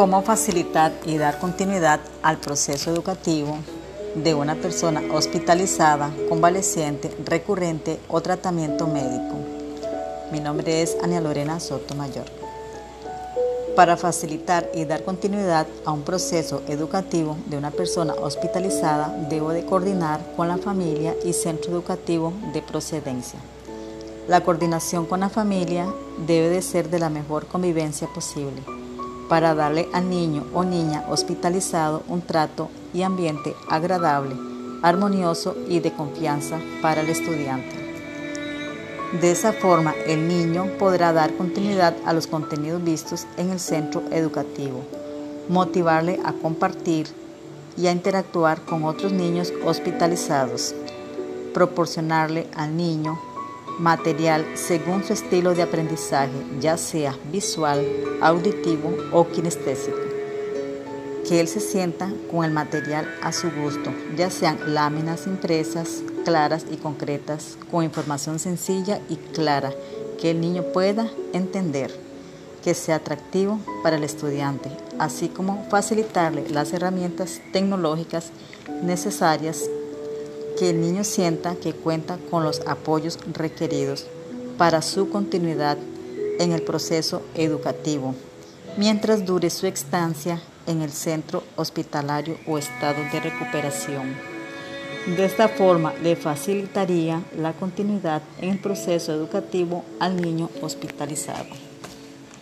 cómo facilitar y dar continuidad al proceso educativo de una persona hospitalizada, convaleciente, recurrente o tratamiento médico. Mi nombre es Ania Lorena Sotomayor. Para facilitar y dar continuidad a un proceso educativo de una persona hospitalizada, debo de coordinar con la familia y centro educativo de procedencia. La coordinación con la familia debe de ser de la mejor convivencia posible para darle al niño o niña hospitalizado un trato y ambiente agradable, armonioso y de confianza para el estudiante. De esa forma, el niño podrá dar continuidad a los contenidos vistos en el centro educativo, motivarle a compartir y a interactuar con otros niños hospitalizados, proporcionarle al niño material según su estilo de aprendizaje, ya sea visual, auditivo o kinestésico. Que él se sienta con el material a su gusto, ya sean láminas impresas, claras y concretas, con información sencilla y clara, que el niño pueda entender, que sea atractivo para el estudiante, así como facilitarle las herramientas tecnológicas necesarias que el niño sienta que cuenta con los apoyos requeridos para su continuidad en el proceso educativo, mientras dure su estancia en el centro hospitalario o estado de recuperación. De esta forma le facilitaría la continuidad en el proceso educativo al niño hospitalizado.